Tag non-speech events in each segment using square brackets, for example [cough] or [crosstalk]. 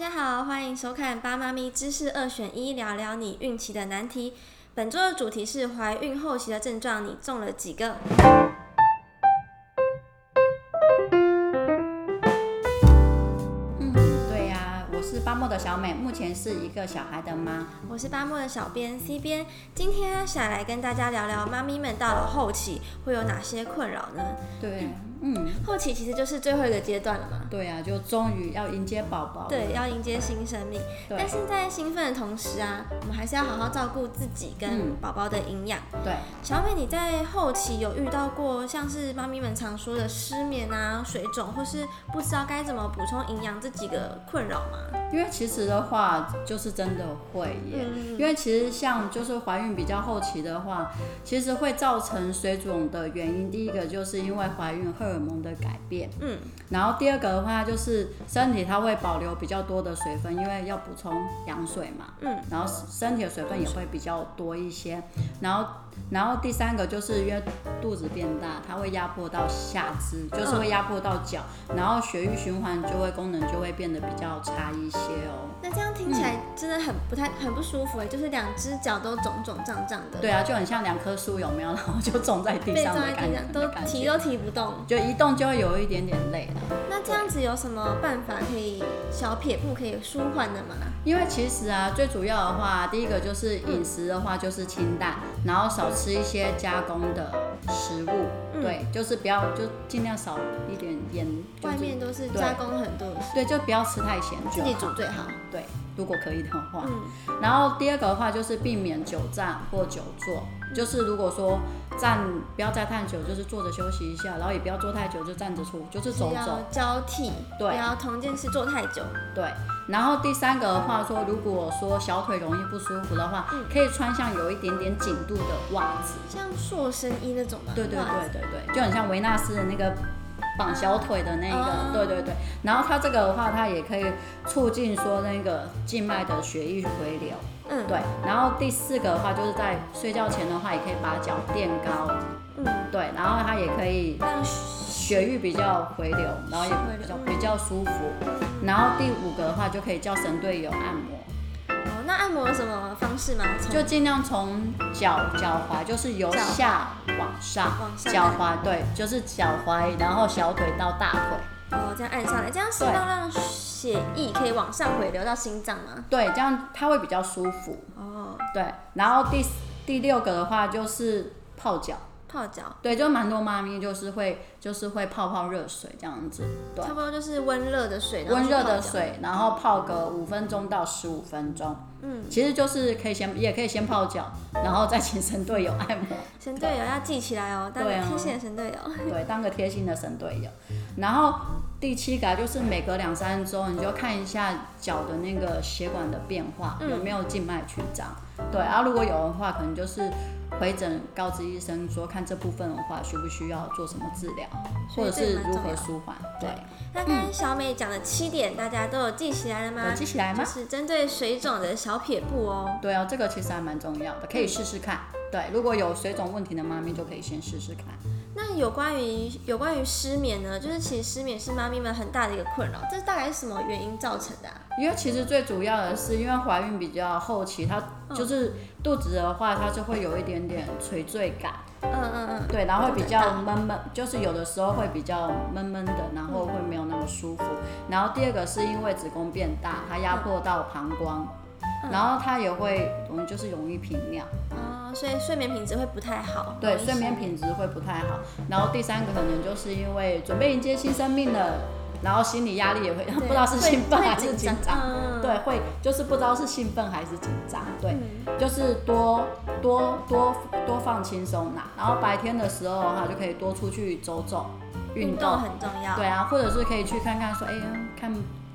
家好，欢迎收看《八妈咪知识二选一》，聊聊你孕期的难题。本周的主题是怀孕后期的症状，你中了几个？嗯，对呀、啊，我是八莫的小美，目前是一个小孩的妈。我是八莫的小编 C 编，今天想来跟大家聊聊妈咪们到了后期会有哪些困扰呢？对。嗯，后期其实就是最后一个阶段了嘛。对啊，就终于要迎接宝宝。对，要迎接新生命。对。但是在兴奋的同时啊，我们还是要好好照顾自己跟宝宝的营养。嗯。对。小美，你在后期有遇到过像是妈咪们常说的失眠啊、水肿，或是不知道该怎么补充营养这几个困扰吗？因为其实的话，就是真的会耶。嗯。因为其实像就是怀孕比较后期的话，其实会造成水肿的原因，第一个就是因为怀孕荷尔蒙的改变，嗯，然后第二个的话就是身体它会保留比较多的水分，因为要补充羊水嘛，嗯，然后身体的水分也会比较多一些，然后然后第三个就是因为肚子变大，它会压迫到下肢，就是会压迫到脚，然后血液循环就会功能就会变得比较差一些哦。那这样听起来真的很不太很不舒服哎，就是两只脚都肿肿胀胀的。对啊，就很像两棵树有没有？然后就种在地上的感觉，都提都提不动，就一动就会有一点点累了。那这样子有什么办法可以小撇步可以舒缓的吗？因为其实啊，最主要的话，第一个就是饮食的话就是清淡，然后少吃一些加工的食物，对，就是不要就尽量少一点盐。外面都是加工很多的，对，就不要吃太咸，自己煮最好。对，如果可以的话。嗯。然后第二个的话就是避免久站或久坐，就是如果说站不要再太久，就是坐着休息一下，然后也不要坐太久，就站着出，就是走走。交替。对。不要同件事做太久。对。然后第三个的话说，如果说小腿容易不舒服的话，嗯、可以穿上有一点点紧度的袜子，像塑身衣那种的。对对对对对，就很像维纳斯的那个绑小腿的那个。啊、对对对。然后它这个的话，它也可以促进说那个静脉的血液回流。嗯。对。然后第四个的话，就是在睡觉前的话，也可以把脚垫高。嗯。对。然后它也可以让血液比较回流，然后也比较比较舒服。然后第五个的话，就可以叫神队友按摩。哦，那按摩有什么方式吗？就尽量从脚脚踝，就是由下往上，脚踝对，就是脚踝，然后小腿到大腿。哦，这样按上来，这样是要让血液可以往上回流到心脏吗？对，这样它会比较舒服。哦，对。然后第第六个的话，就是泡脚。泡脚，对，就蛮多妈咪就是会就是会泡泡热水这样子，对，差不多就是温热的水，温热的水，然后泡个五分钟到十五分钟，嗯，其实就是可以先也可以先泡脚，然后再请神队友按摩，神队友要记起来哦，当个贴心的神队友，对，当个贴心的神队友，然后第七个就是每隔两三周你就看一下脚的那个血管的变化，有没有静脉曲张，对，然后如果有的话，可能就是。回诊告知医生说，看这部分的话，需不需要做什么治疗，或者是如何舒缓？对。那刚刚小美讲的七点，大家都有记起来了吗？有记起来吗？就是针对水肿的小撇步哦。对哦，这个其实还蛮重要的，可以试试看。对，如果有水肿问题的妈咪，就可以先试试看。那有关于有关于失眠呢？就是其实失眠是妈咪们很大的一个困扰，这是大概是什么原因造成的啊？因为其实最主要的是，因为怀孕比较后期，它就是肚子的话，它就会有一点点垂坠感。嗯嗯嗯。对，然后会比较闷闷，就是有的时候会比较闷闷的，然后会没有那么舒服。然后第二个是因为子宫变大，它压迫到膀胱。然后它也会我们就是容易频尿啊，所以睡眠品质会不太好。对，睡眠品质会不太好。然后第三个可能就是因为准备迎接新生命了，然后心理压力也会 [laughs] 不知道是兴奋还是紧张。对，会就是不知道是兴奋还是紧张。对，就是多多多多放轻松啦。然后白天的时候哈就可以多出去走走，运动很重要。对啊，或者是可以去看看说，哎呀，看。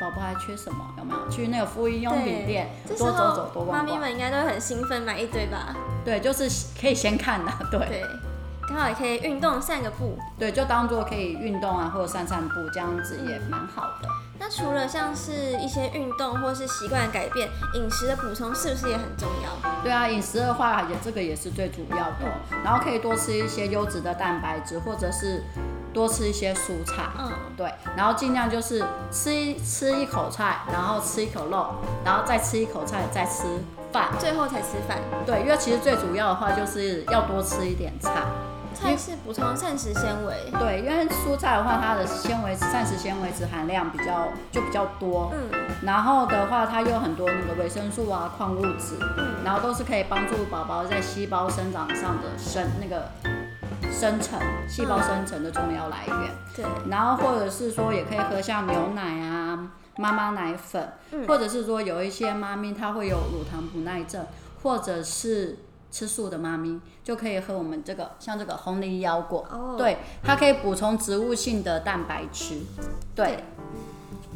宝宝还缺什么？有没有去那个妇婴用品店多走走，多逛逛？妈咪们应该都会很兴奋，买一堆吧？对，就是可以先看的，[laughs] 对。对，刚好也可以运动散个步。对，就当做可以运动啊，或者散散步，这样子也蛮好的。那除了像是一些运动或是习惯改变，饮食的补充是不是也很重要？对啊，饮食的话也这个也是最主要的，然后可以多吃一些优质的蛋白质，或者是。多吃一些蔬菜，嗯，对，然后尽量就是吃一吃一口菜，然后吃一口肉，然后再吃一口菜，再吃饭，最后才吃饭。对，因为其实最主要的话就是要多吃一点菜。菜是补充膳食纤维，对，因为蔬菜的话，它的纤维、膳食纤维质含量比较就比较多，嗯，然后的话，它有很多那个维生素啊、矿物质，嗯，然后都是可以帮助宝宝在细胞生长上的生那个生成细胞生成的重要来源，对，然后或者是说也可以喝像牛奶啊、妈妈奶粉，嗯，或者是说有一些妈咪她会有乳糖不耐症，或者是。吃素的妈咪就可以喝我们这个，像这个红梨腰果，oh. 对，它可以补充植物性的蛋白质，对，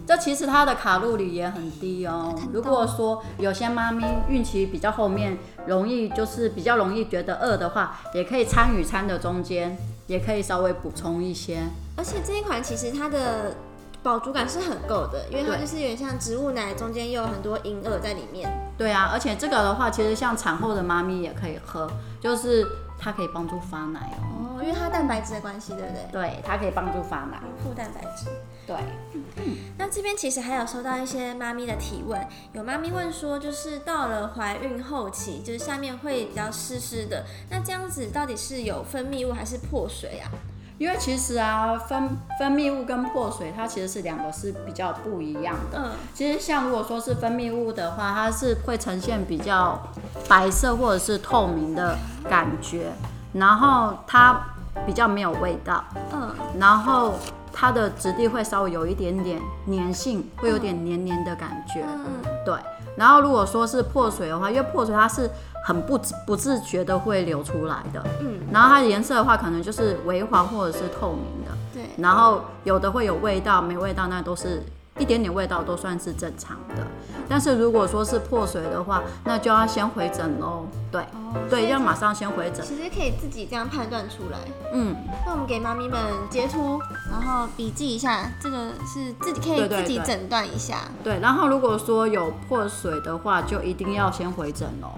这其实它的卡路里也很低哦。如果说有些妈咪孕期比较后面，容易就是比较容易觉得饿的话，也可以餐与餐的中间，也可以稍微补充一些。而且这一款其实它的。饱足感是很够的，因为它就是有点像植物奶，中间又有很多银耳在里面。对啊，而且这个的话，其实像产后的妈咪也可以喝，就是它可以帮助发奶哦。哦，因为它蛋白质的关系，对不对？对，它可以帮助发奶，富蛋白质。对。嗯，那这边其实还有收到一些妈咪的提问，有妈咪问说，就是到了怀孕后期，就是下面会比较湿湿的，那这样子到底是有分泌物还是破水啊？因为其实啊，分分泌物跟破水，它其实是两个是比较不一样的。嗯，其实像如果说是分泌物的话，它是会呈现比较白色或者是透明的感觉，然后它比较没有味道。嗯，然后它的质地会稍微有一点点粘性，会有点黏黏的感觉。嗯，对。然后如果说是破水的话，因为破水它是。很不不自觉的会流出来的，嗯，然后它的颜色的话，可能就是微黄或者是透明的，对，然后有的会有味道，没味道，那都是一点点味道都算是正常的。但是如果说是破水的话，那就要先回诊喽，对，哦、对，要马上先回诊。其实可以自己这样判断出来，嗯，那我们给妈咪们截图，然后笔记一下，这个是自己可以自己诊断一下对对对。对，然后如果说有破水的话，就一定要先回诊喽。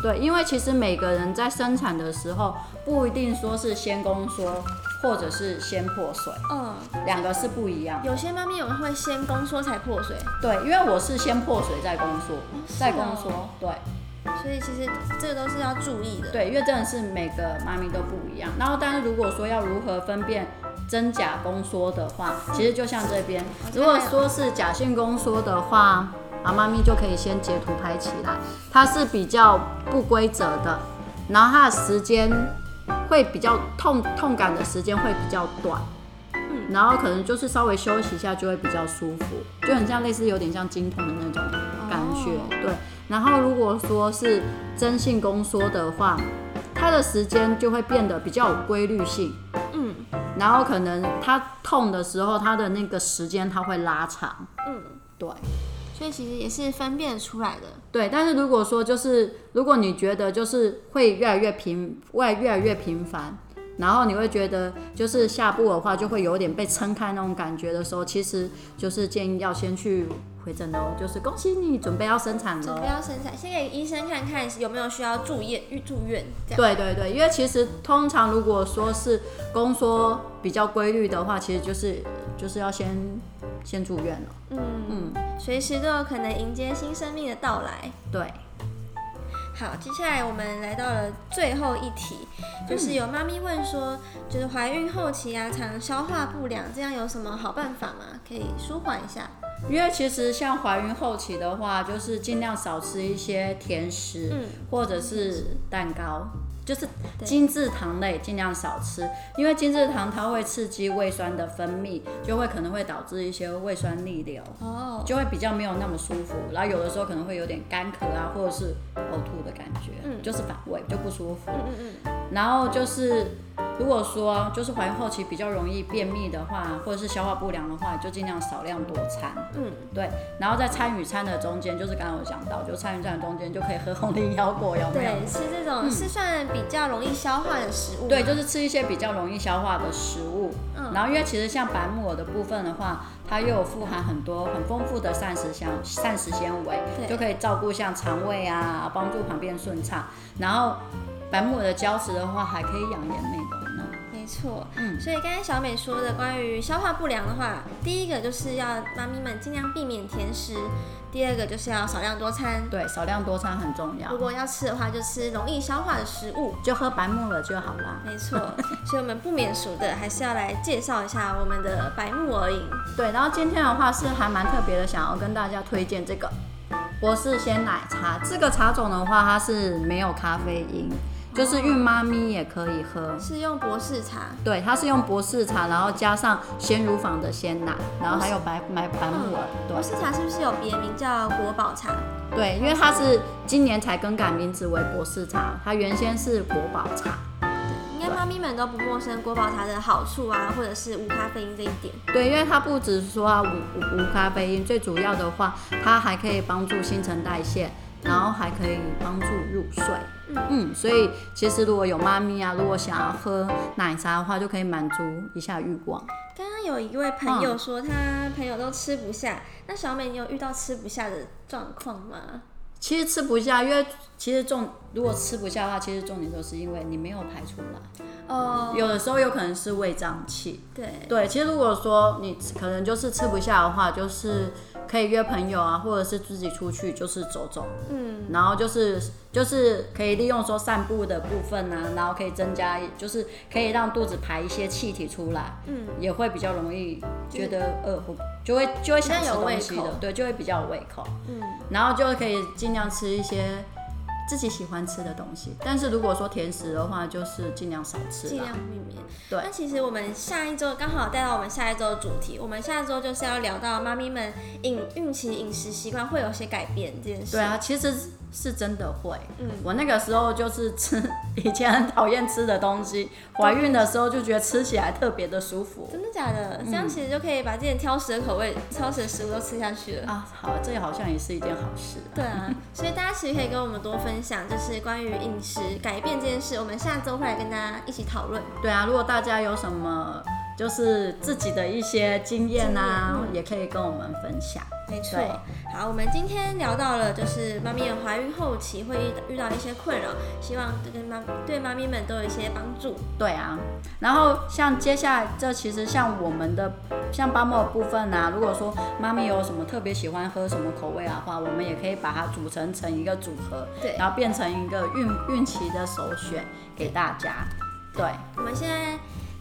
对，因为其实每个人在生产的时候不一定说是先宫缩，或者是先破水，嗯，两个是不一样。有些妈咪有人会先宫缩才破水，对，因为我是先破水再宫缩，再宫缩，对。所以其实这个都是要注意的。对，因为真的是每个妈咪都不一样。然后，但是如果说要如何分辨真假宫缩的话，其实就像这边，如果说是假性宫缩的话。啊妈咪就可以先截图拍起来，它是比较不规则的，然后它的时间会比较痛，痛感的时间会比较短，嗯，然后可能就是稍微休息一下就会比较舒服，就很像类似有点像经痛的那种感觉，哦、对。然后如果说是真性宫缩的话，它的时间就会变得比较有规律性，嗯，然后可能它痛的时候，它的那个时间它会拉长，嗯，对。所以其实也是分辨出来的。对，但是如果说就是，如果你觉得就是会越来越频，会越来越频繁，然后你会觉得就是下部的话就会有点被撑开那种感觉的时候，其实就是建议要先去回诊哦。就是恭喜你准备要生产了，准备要生产，先给医生看看有没有需要住院预住院。对对对，因为其实通常如果说是宫缩比较规律的话，其实就是就是要先先住院了。嗯嗯。随时都有可能迎接新生命的到来。对，好，接下来我们来到了最后一题，就是有妈咪问说，就是怀孕后期啊，常消化不良，这样有什么好办法吗？可以舒缓一下。因为其实像怀孕后期的话，就是尽量少吃一些甜食，嗯，或者是蛋糕。就是精制糖类尽量少吃，因为精制糖它会刺激胃酸的分泌，就会可能会导致一些胃酸逆流，哦，就会比较没有那么舒服，然后有的时候可能会有点干咳啊，或者是呕吐的感觉，嗯，就是反胃就不舒服，嗯嗯嗯，然后就是。如果说就是怀孕后期比较容易便秘的话，或者是消化不良的话，就尽量少量多餐。嗯，对。然后在餐与餐的中间，就是刚刚有讲到，就餐与餐的中间就可以喝红藜腰果，有没有？对，吃这种是算比较容易消化的食物。对，就是吃一些比较容易消化的食物。嗯。然后因为其实像白木耳的部分的话，它又有富含很多很丰富的膳食纤膳食纤维，就可以照顾像肠胃啊，帮助排便顺畅。然后白木耳的胶质的话，还可以养颜美容。错，嗯，所以刚才小美说的关于消化不良的话，第一个就是要妈咪们尽量避免甜食，第二个就是要少量多餐。对，少量多餐很重要。如果要吃的话，就吃容易消化的食物，就喝白木耳就好了。没错，[laughs] 所以我们不免俗的还是要来介绍一下我们的白木耳饮。对，然后今天的话是还蛮特别的，想要跟大家推荐这个博士鲜奶茶。这个茶种的话，它是没有咖啡因。就是孕妈咪也可以喝，是用博士茶，对，它是用博士茶，然后加上鲜乳坊的鲜奶，然后还有白白白木耳。对，博士茶是不是有别名叫国宝茶？对，因为它是今年才更改名字为博士茶，它原先是国宝茶。对，应该妈咪们都不陌生国宝茶的好处啊，或者是无咖啡因这一点。对，因为它不只是说它无无无咖啡因，最主要的话，它还可以帮助新陈代谢。然后还可以帮助入睡，嗯，所以其实如果有妈咪啊，如果想要喝奶茶的话，就可以满足一下欲望。刚刚有一位朋友说他朋友都吃不下，那小美你有遇到吃不下的状况吗？其实吃不下，因为其实重如果吃不下的话，其实重点就是因为你没有排出来。哦，有的时候有可能是胃胀气。对对，其实如果说你可能就是吃不下的话，就是。可以约朋友啊，或者是自己出去，就是走走，嗯，然后就是就是可以利用说散步的部分啊，然后可以增加，就是可以让肚子排一些气体出来，嗯，也会比较容易觉得饿，不就会就会想吃东西的，对，就会比较有胃口，嗯，然后就可以尽量吃一些。自己喜欢吃的东西，但是如果说甜食的话，就是尽量少吃，尽量避免。对。那其实我们下一周刚好带到我们下一周的主题，我们下一周就是要聊到妈咪们饮孕期饮食习惯会有些改变这件事。对啊，其实。是真的会，嗯，我那个时候就是吃 [laughs] 以前很讨厌吃的东西，怀孕的时候就觉得吃起来特别的舒服。真的假的？这样其实就可以把这件挑食的口味、挑食的食物都吃下去了啊！好，这也好像也是一件好事。对啊，所以大家其实可以跟我们多分享，就是关于饮食改变这件事，我们下周会来跟大家一起讨论。对啊，如果大家有什么就是自己的一些经验啊，也可以跟我们分享。没错，好，我们今天聊到了，就是妈咪们怀孕后期会遇遇到一些困扰，希望对妈对妈咪们都有一些帮助。对啊，然后像接下来这其实像我们的像巴莫的部分啊，如果说妈咪有什么特别喜欢喝什么口味的话，我们也可以把它组成成一个组合，对，然后变成一个孕孕期的首选给大家。对，我们现在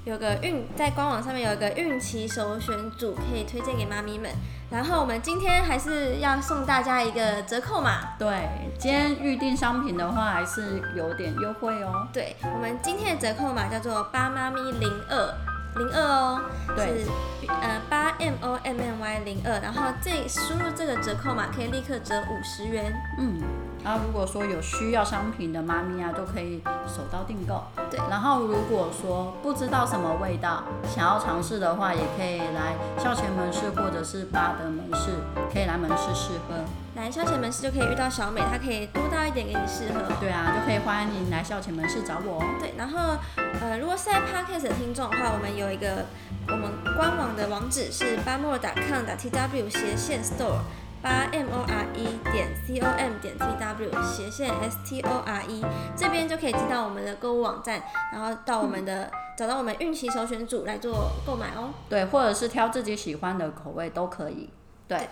有个孕在官网上面有一个孕期首选组，可以推荐给妈咪们。然后我们今天还是要送大家一个折扣码。对，今天预定商品的话还是有点优惠哦。对，我们今天的折扣码叫做八妈咪零二零二哦，对是呃八 M O M M Y 零二，然后这输入这个折扣码可以立刻折五十元。嗯。然后如果说有需要商品的妈咪啊，都可以手刀订购。对，然后如果说不知道什么味道，想要尝试的话，也可以来校前门市或者是巴德门市，可以来门市试喝。来校前门市就可以遇到小美，她可以多倒一点给你试喝。对啊，就可以欢迎您来校前门市找我。对，然后呃，如果是在 Podcast 的听众的话，我们有一个我们官网的网址是 bamore.com.tw 斜线 store。八 M O R E 点 C O M 点 T W 斜线 S T O R E 这边就可以进到我们的购物网站，然后到我们的、嗯、找到我们孕期首选组来做购买哦。对，或者是挑自己喜欢的口味都可以。对，对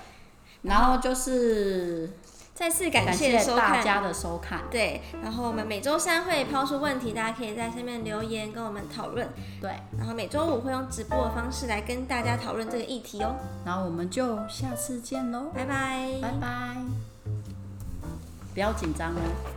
然后就是。再次感谢大家的收看，对，然后我们每周三会抛出问题，大家可以在下面留言跟我们讨论，对，然后每周五会用直播的方式来跟大家讨论这个议题哦，然后我们就下次见喽，拜拜，拜拜，不要紧张哦。